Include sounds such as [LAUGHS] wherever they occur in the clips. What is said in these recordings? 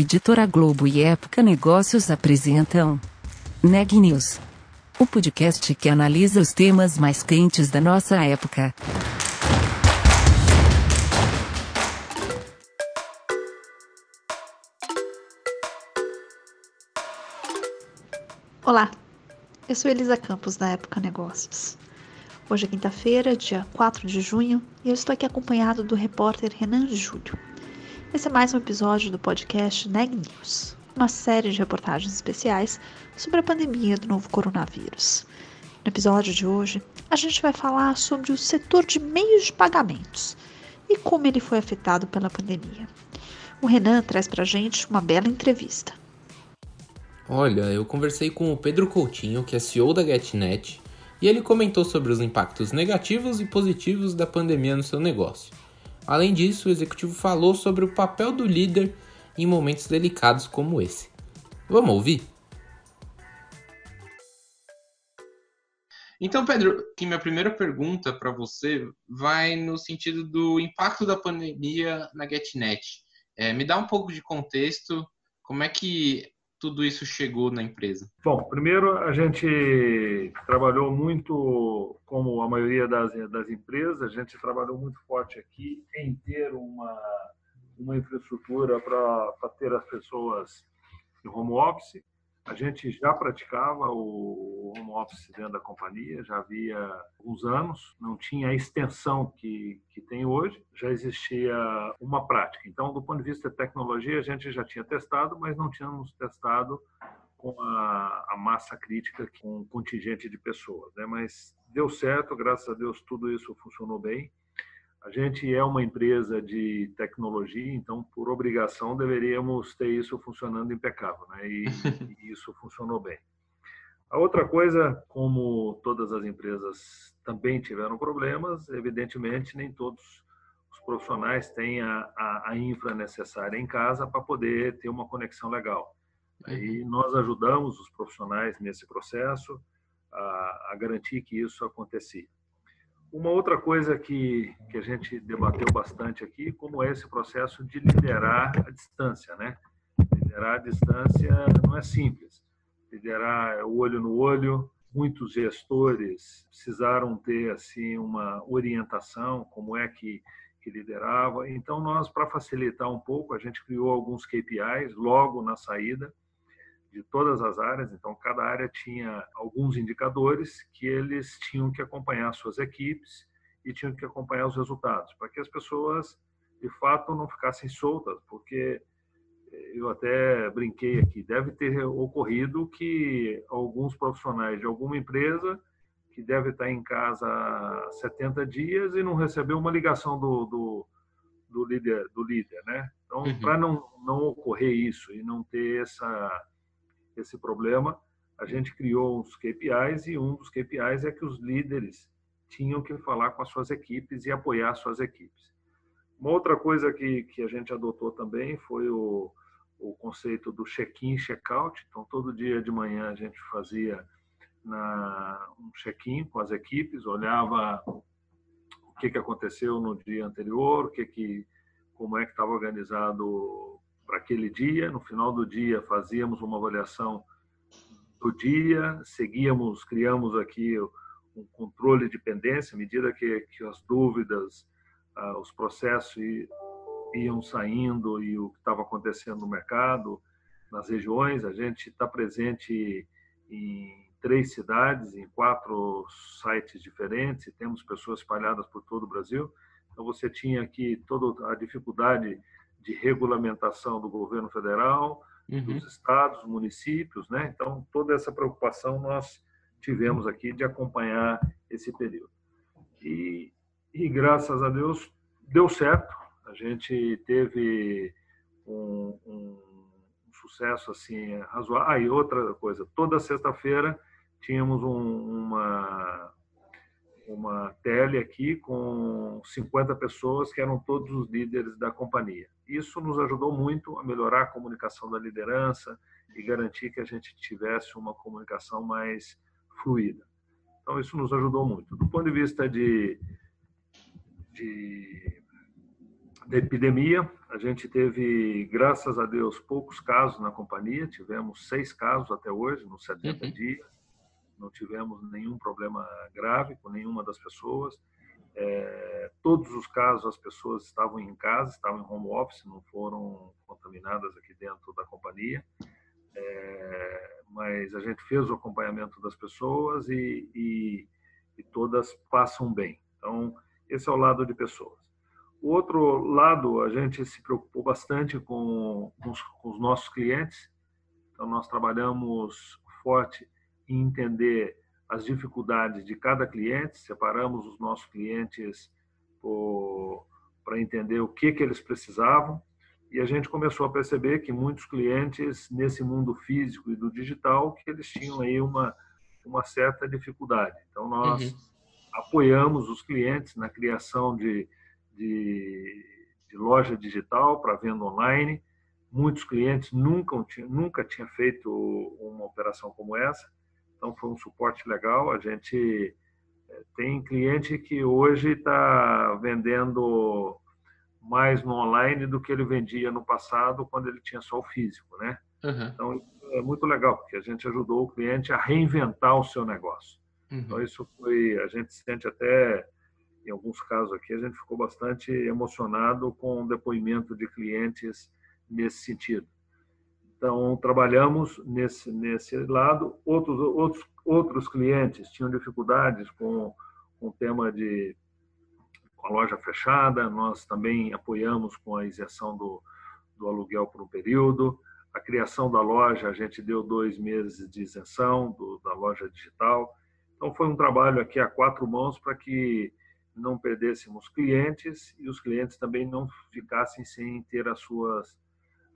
Editora Globo e Época Negócios apresentam Neg News, o podcast que analisa os temas mais quentes da nossa época. Olá, eu sou Elisa Campos da Época Negócios. Hoje é quinta-feira, dia 4 de junho, e eu estou aqui acompanhado do repórter Renan Júlio. Esse é mais um episódio do podcast Neg News, uma série de reportagens especiais sobre a pandemia do novo coronavírus. No episódio de hoje, a gente vai falar sobre o setor de meios de pagamentos e como ele foi afetado pela pandemia. O Renan traz para gente uma bela entrevista. Olha, eu conversei com o Pedro Coutinho, que é CEO da GetNet, e ele comentou sobre os impactos negativos e positivos da pandemia no seu negócio. Além disso, o executivo falou sobre o papel do líder em momentos delicados como esse. Vamos ouvir? Então, Pedro, que minha primeira pergunta para você vai no sentido do impacto da pandemia na GetNet. É, me dá um pouco de contexto, como é que tudo isso chegou na empresa? Bom, primeiro a gente trabalhou muito, como a maioria das, das empresas, a gente trabalhou muito forte aqui em ter uma, uma infraestrutura para ter as pessoas em home office. A gente já praticava o home office dentro da companhia, já havia alguns anos, não tinha a extensão que, que tem hoje, já existia uma prática. Então, do ponto de vista de tecnologia, a gente já tinha testado, mas não tínhamos testado com a, a massa crítica, com um contingente de pessoas. Né? Mas deu certo, graças a Deus, tudo isso funcionou bem. A gente é uma empresa de tecnologia, então, por obrigação, deveríamos ter isso funcionando impecável, né? E, [LAUGHS] e, isso funcionou bem. A outra coisa, como todas as empresas também tiveram problemas, evidentemente, nem todos os profissionais têm a, a, a infra necessária em casa para poder ter uma conexão legal. E uhum. nós ajudamos os profissionais nesse processo a, a garantir que isso acontecia. Uma outra coisa que, que a gente debateu bastante aqui, como é esse processo de liderar a distância, né? Liderar a distância não é simples. Liderar o olho no olho, muitos gestores precisaram ter assim uma orientação, como é que, que liderava. Então nós, para facilitar um pouco, a gente criou alguns KPIs logo na saída de todas as áreas, então cada área tinha alguns indicadores que eles tinham que acompanhar suas equipes e tinham que acompanhar os resultados, para que as pessoas de fato não ficassem soltas, porque eu até brinquei aqui, deve ter ocorrido que alguns profissionais de alguma empresa que deve estar em casa há 70 dias e não recebeu uma ligação do, do, do líder, do líder, né? Então, uhum. para não, não ocorrer isso e não ter essa esse problema, a gente criou uns KPIs e um dos KPIs é que os líderes tinham que falar com as suas equipes e apoiar as suas equipes. Uma outra coisa que, que a gente adotou também foi o, o conceito do check-in check-out. Então, todo dia de manhã a gente fazia na, um check-in com as equipes, olhava o que, que aconteceu no dia anterior, o que que, como é que estava organizado para aquele dia. No final do dia, fazíamos uma avaliação do dia, seguíamos, criamos aqui um controle de pendência, à medida que, que as dúvidas, ah, os processos iam saindo e o que estava acontecendo no mercado, nas regiões. A gente está presente em três cidades, em quatro sites diferentes, temos pessoas espalhadas por todo o Brasil. Então, você tinha aqui toda a dificuldade de regulamentação do governo federal, uhum. dos estados, municípios, né? Então, toda essa preocupação nós tivemos aqui de acompanhar esse período. E, e graças a Deus deu certo. A gente teve um, um, sucesso assim razoável. Ah, e outra coisa, toda sexta-feira tínhamos um, uma uma tele aqui com 50 pessoas que eram todos os líderes da companhia. Isso nos ajudou muito a melhorar a comunicação da liderança e garantir que a gente tivesse uma comunicação mais fluida. Então, isso nos ajudou muito. Do ponto de vista de, de da epidemia. A gente teve, graças a Deus, poucos casos na companhia. Tivemos seis casos até hoje, nos 70 uhum. dias. Não tivemos nenhum problema grave com nenhuma das pessoas. É, todos os casos as pessoas estavam em casa, estavam em home office, não foram contaminadas aqui dentro da companhia. É, mas a gente fez o acompanhamento das pessoas e, e, e todas passam bem. Então, esse é o lado de pessoas. O outro lado, a gente se preocupou bastante com, com, os, com os nossos clientes. Então, nós trabalhamos forte em entender as dificuldades de cada cliente, separamos os nossos clientes para entender o que, que eles precisavam e a gente começou a perceber que muitos clientes nesse mundo físico e do digital que eles tinham aí uma uma certa dificuldade. Então nós uhum. apoiamos os clientes na criação de, de, de loja digital para venda online. Muitos clientes nunca nunca tinha feito uma operação como essa então foi um suporte legal. A gente eh, tem cliente que hoje está vendendo mais no online do que ele vendia no passado quando ele tinha só o físico, né? Uhum. Então é muito legal porque a gente ajudou o cliente a reinventar o seu negócio. Uhum. Então isso foi, a gente sente até em alguns casos aqui a gente ficou bastante emocionado com o depoimento de clientes nesse sentido. Então, trabalhamos nesse, nesse lado. Outros, outros, outros clientes tinham dificuldades com, com o tema de com a loja fechada, nós também apoiamos com a isenção do, do aluguel por um período. A criação da loja, a gente deu dois meses de isenção do, da loja digital. Então, foi um trabalho aqui a quatro mãos para que não perdêssemos clientes e os clientes também não ficassem sem ter as suas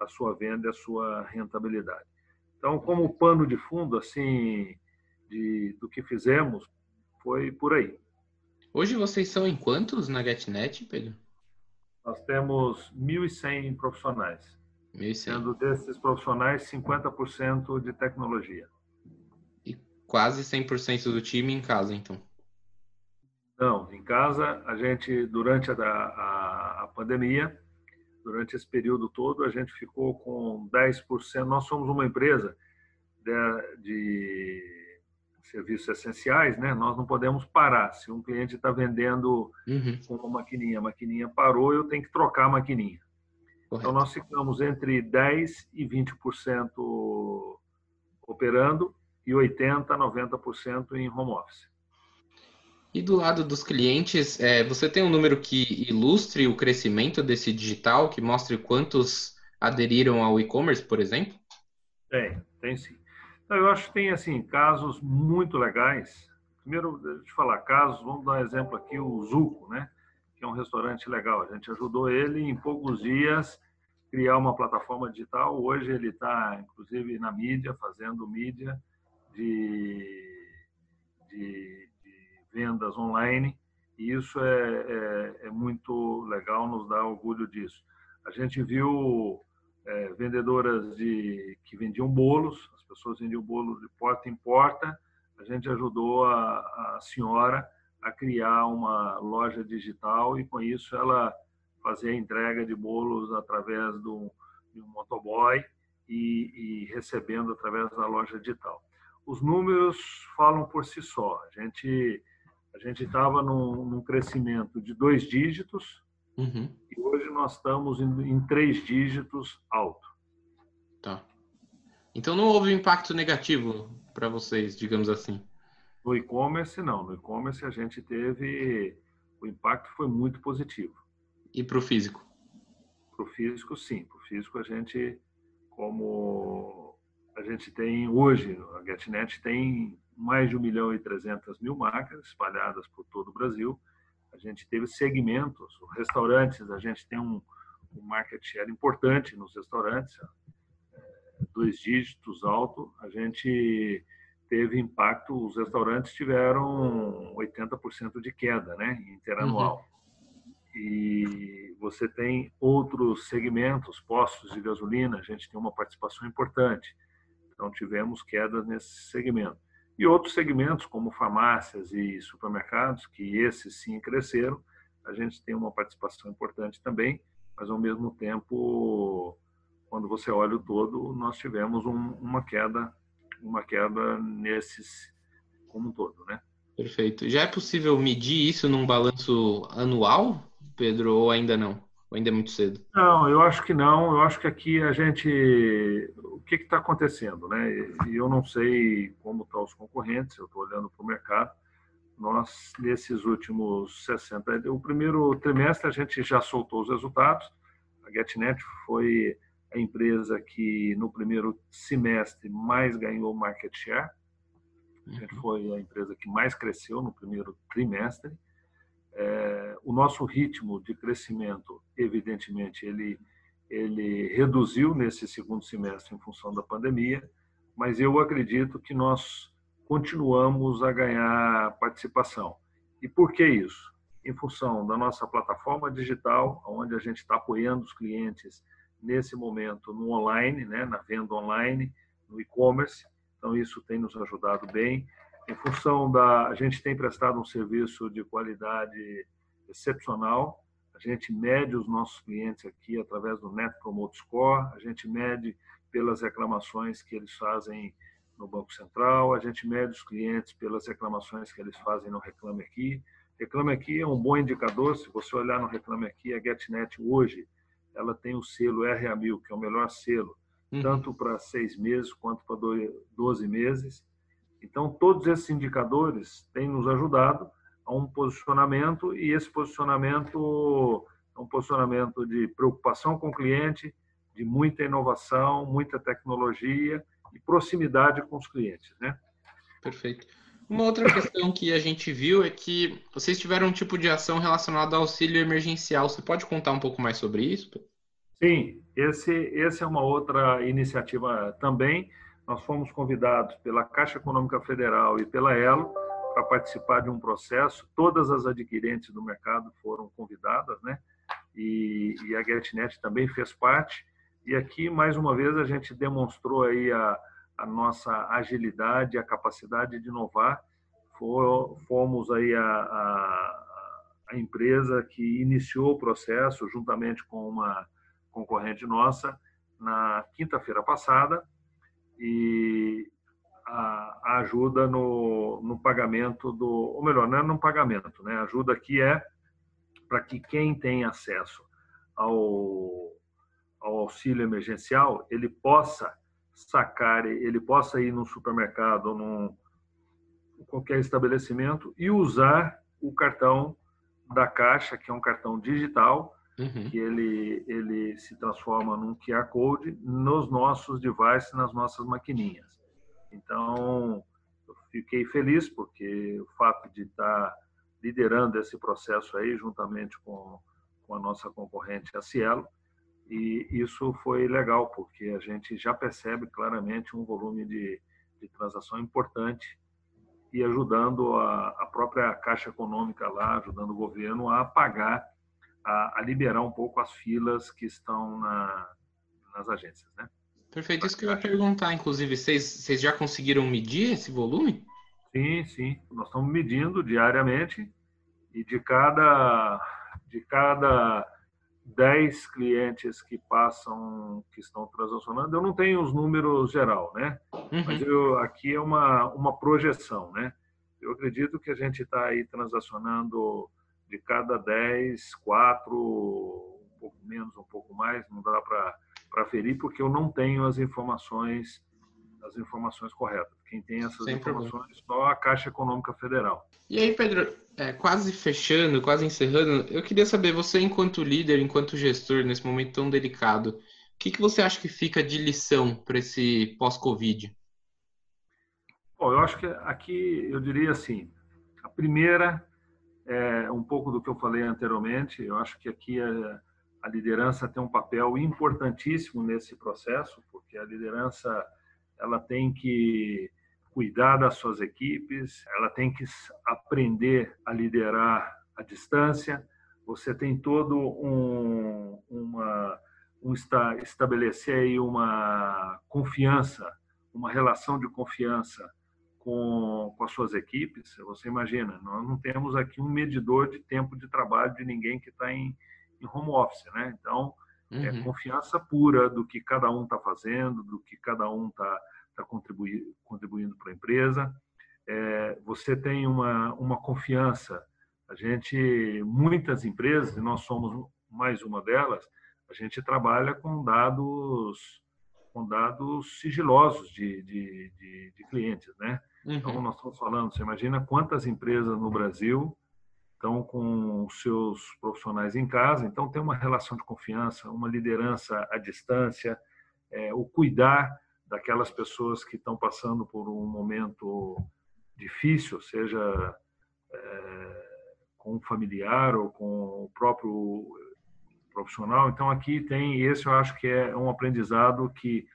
a sua venda e a sua rentabilidade. Então, como pano de fundo assim de, do que fizemos, foi por aí. Hoje vocês são em quantos na GetNet, Pedro? Nós temos 1.100 profissionais. 1.100. Sendo desses profissionais, 50% de tecnologia. E quase 100% do time em casa, então? Não, em casa, a gente, durante a, a, a pandemia, durante esse período todo, a gente ficou com 10%. Nós somos uma empresa de, de serviços essenciais, né? Nós não podemos parar. Se um cliente está vendendo uhum. uma maquininha, a maquininha parou, eu tenho que trocar a maquininha. Correto. Então, nós ficamos entre 10% e 20% operando e 80%, 90% em home office. E do lado dos clientes, é, você tem um número que ilustre o crescimento desse digital, que mostre quantos aderiram ao e-commerce, por exemplo? Tem, tem sim. Então, eu acho que tem assim casos muito legais. Primeiro, deixa eu falar, casos, vamos dar um exemplo aqui, o Zuco, né? Que é um restaurante legal. A gente ajudou ele em poucos dias criar uma plataforma digital. Hoje ele está, inclusive, na mídia, fazendo mídia de, de vendas online, e isso é, é, é muito legal, nos dá orgulho disso. A gente viu é, vendedoras de que vendiam bolos, as pessoas vendiam bolos de porta em porta, a gente ajudou a, a senhora a criar uma loja digital e com isso ela fazia a entrega de bolos através do, de um motoboy e, e recebendo através da loja digital. Os números falam por si só. A gente a gente estava num, num, crescimento de dois dígitos uhum. e hoje nós estamos em, em, três dígitos alto. Tá. Então não houve impacto negativo para vocês, digamos assim? No e-commerce, não. No e-commerce a gente teve. O impacto foi muito positivo. E para o físico? Para o físico, sim. Para o físico, a gente, como a gente tem hoje, a GetNet tem mais de 1 milhão e 300 mil máquinas espalhadas por todo o Brasil. A gente teve segmentos, restaurantes, a gente tem um, um market share importante nos restaurantes, é, dois dígitos alto. A gente teve impacto, os restaurantes tiveram 80% de queda, né, interanual. Uhum. E você tem outros segmentos, postos de gasolina, a gente tem uma participação importante. Então tivemos quedas nesse segmento. E outros segmentos, como farmácias e supermercados, que esses sim cresceram, a gente tem uma participação importante também. mas ao mesmo tempo, quando você olha o todo, nós tivemos um, uma queda, uma queda nesses como um todo, né? Perfeito. Já é possível medir isso num balanço anual, Pedro, ou ainda não? Ou ainda é muito cedo? Não, eu acho que não. Eu acho que aqui a gente. O que está acontecendo, né? E eu não sei como estão os concorrentes, eu estou olhando para o mercado. Nós, nesses últimos 60. O primeiro trimestre a gente já soltou os resultados. A GetNet foi a empresa que no primeiro semestre mais ganhou market share. A gente uhum. foi a empresa que mais cresceu no primeiro trimestre. É, o nosso ritmo de crescimento, evidentemente, ele, ele reduziu nesse segundo semestre em função da pandemia, mas eu acredito que nós continuamos a ganhar participação. E por que isso? Em função da nossa plataforma digital, onde a gente está apoiando os clientes nesse momento no online, né, na venda online, no e-commerce. Então, isso tem nos ajudado bem em função da. A gente tem prestado um serviço de qualidade excepcional. A gente mede os nossos clientes aqui através do Net Promote Score, a gente mede pelas reclamações que eles fazem no Banco Central, a gente mede os clientes pelas reclamações que eles fazem no Reclame Aqui. Reclame Aqui é um bom indicador, se você olhar no Reclame Aqui, a GetNet hoje, ela tem o selo RA1000, que é o melhor selo, uhum. tanto para seis meses quanto para 12 meses. Então, todos esses indicadores têm nos ajudado a um posicionamento e esse posicionamento é um posicionamento de preocupação com o cliente, de muita inovação, muita tecnologia e proximidade com os clientes, né? Perfeito. Uma outra questão que a gente viu é que vocês tiveram um tipo de ação relacionada ao auxílio emergencial. Você pode contar um pouco mais sobre isso? Sim, esse, esse é uma outra iniciativa também nós fomos convidados pela Caixa Econômica Federal e pela Elo para participar de um processo. Todas as adquirentes do mercado foram convidadas, né? E, e a GetNet também fez parte. E aqui, mais uma vez, a gente demonstrou aí a, a nossa agilidade, a capacidade de inovar. Fomos aí a, a, a empresa que iniciou o processo juntamente com uma concorrente nossa na quinta-feira passada e a, a ajuda no, no, pagamento do, ou melhor, não é no pagamento, né? A ajuda aqui é para que quem tem acesso ao, ao auxílio emergencial ele possa sacar, ele possa ir no supermercado ou num qualquer estabelecimento e usar o cartão da Caixa, que é um cartão digital, uhum. que ele, ele se transforma num QR Code nos nossos devices, nas nossas maquininhas. Então, eu fiquei feliz porque o fato de estar liderando esse processo aí, juntamente com, com a nossa concorrente, a Cielo, e isso foi legal, porque a gente já percebe claramente um volume de, de transação importante e ajudando a, a própria Caixa Econômica lá, ajudando o governo a pagar a, a liberar um pouco as filas que estão na, nas agências, né? Perfeito, isso que eu ia perguntar, inclusive, vocês, vocês já conseguiram medir esse volume? Sim, sim, nós estamos medindo diariamente e de cada, de cada 10 clientes que passam, que estão transacionando, eu não tenho os números geral, né? Uhum. Mas eu, aqui é uma, uma projeção, né? Eu acredito que a gente está aí transacionando de cada 10, 4, um pouco menos, um pouco mais, não dá para ferir, porque eu não tenho as informações as informações corretas. Quem tem essas Sem informações problema. é só a Caixa Econômica Federal. E aí, Pedro, é, quase fechando, quase encerrando, eu queria saber, você enquanto líder, enquanto gestor, nesse momento tão delicado, o que, que você acha que fica de lição para esse pós-Covid? Bom, eu acho que aqui, eu diria assim, a primeira é um pouco do que eu falei anteriormente. Eu acho que aqui a, a liderança tem um papel importantíssimo nesse processo, porque a liderança ela tem que cuidar das suas equipes, ela tem que aprender a liderar à distância. Você tem todo um, uma um estabelecer aí uma confiança, uma relação de confiança com, com as suas equipes. Você imagina, nós não temos aqui um medidor de tempo de trabalho de ninguém que está em, em home office, né? Então, é uhum. é confiança pura do que cada um está fazendo, do que cada um está tá contribuindo, contribuindo para a empresa. É, você tem uma, uma confiança. A gente, muitas empresas, e nós somos mais uma delas, a gente trabalha com dados com dados sigilosos de, de, de, de clientes, né? Uhum. Então, nós estamos falando, você imagina quantas empresas no Brasil estão com seus profissionais em casa, então tem uma relação de confiança, uma liderança à distância, é, o cuidar daquelas pessoas que estão passando por um momento difícil, seja é, com um familiar ou com o próprio profissional. Então aqui tem esse eu acho que é um aprendizado que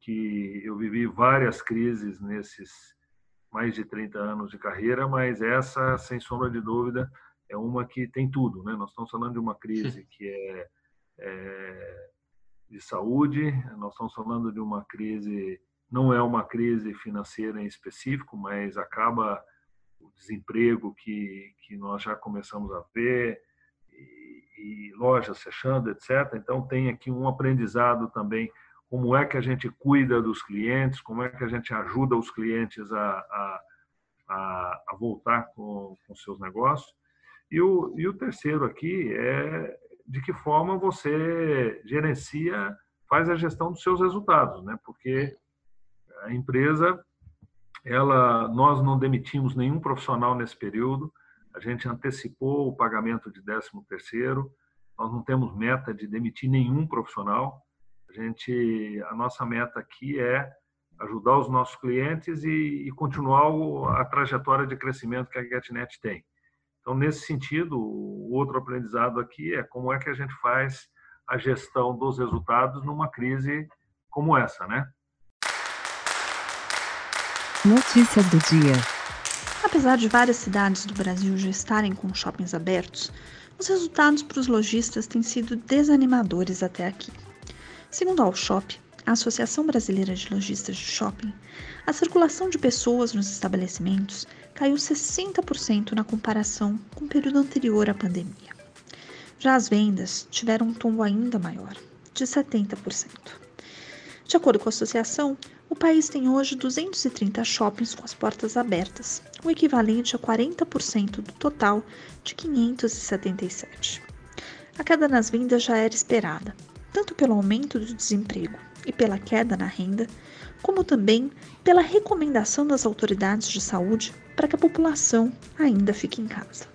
que eu vivi várias crises nesses mais de 30 anos de carreira, mas essa sem sombra de dúvida é uma que tem tudo, né? Nós estamos falando de uma crise que é, é de saúde, nós estamos falando de uma crise não é uma crise financeira em específico, mas acaba o desemprego que, que nós já começamos a ver, e, e lojas fechando, etc. Então, tem aqui um aprendizado também como é que a gente cuida dos clientes, como é que a gente ajuda os clientes a, a, a, a voltar com, com seus negócios. E o, e o terceiro aqui é de que forma você gerencia, faz a gestão dos seus resultados, né? Porque a empresa, ela, nós não demitimos nenhum profissional nesse período, a gente antecipou o pagamento de 13 terceiro, nós não temos meta de demitir nenhum profissional, a gente, a nossa meta aqui é ajudar os nossos clientes e, e continuar a trajetória de crescimento que a GetNet tem. Então, nesse sentido, o outro aprendizado aqui é como é que a gente faz a gestão dos resultados numa crise como essa, né? Notícia do dia. Apesar de várias cidades do Brasil já estarem com shoppings abertos, os resultados para os lojistas têm sido desanimadores até aqui. Segundo a Allshop, a Associação Brasileira de Lojistas de Shopping, a circulação de pessoas nos estabelecimentos caiu 60% na comparação com o período anterior à pandemia. Já as vendas tiveram um tombo ainda maior, de 70%. De acordo com a associação, o país tem hoje 230 shoppings com as portas abertas, o equivalente a 40% do total de 577. A queda nas vendas já era esperada, tanto pelo aumento do desemprego e pela queda na renda, como também pela recomendação das autoridades de saúde para que a população ainda fique em casa.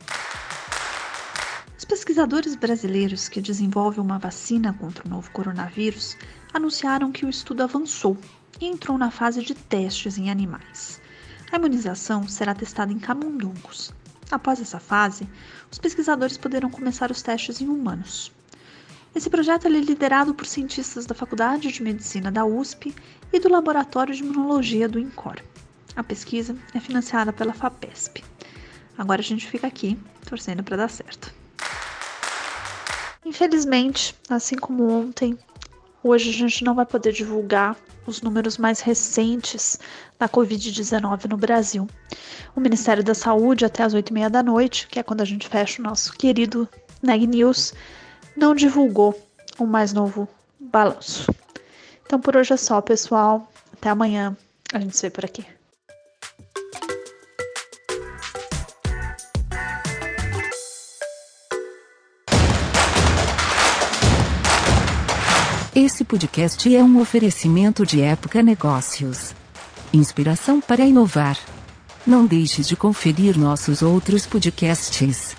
Os pesquisadores brasileiros que desenvolvem uma vacina contra o novo coronavírus anunciaram que o estudo avançou e entrou na fase de testes em animais. A imunização será testada em camundongos. Após essa fase, os pesquisadores poderão começar os testes em humanos. Esse projeto é liderado por cientistas da Faculdade de Medicina da USP e do Laboratório de Imunologia do INCOR. A pesquisa é financiada pela FAPESP. Agora a gente fica aqui torcendo para dar certo. Infelizmente, assim como ontem, Hoje a gente não vai poder divulgar os números mais recentes da Covid-19 no Brasil. O Ministério da Saúde, até as 8h30 da noite, que é quando a gente fecha o nosso querido Neg News, não divulgou o mais novo balanço. Então por hoje é só, pessoal. Até amanhã. A gente se vê por aqui. Esse podcast é um oferecimento de Época Negócios. Inspiração para inovar. Não deixe de conferir nossos outros podcasts.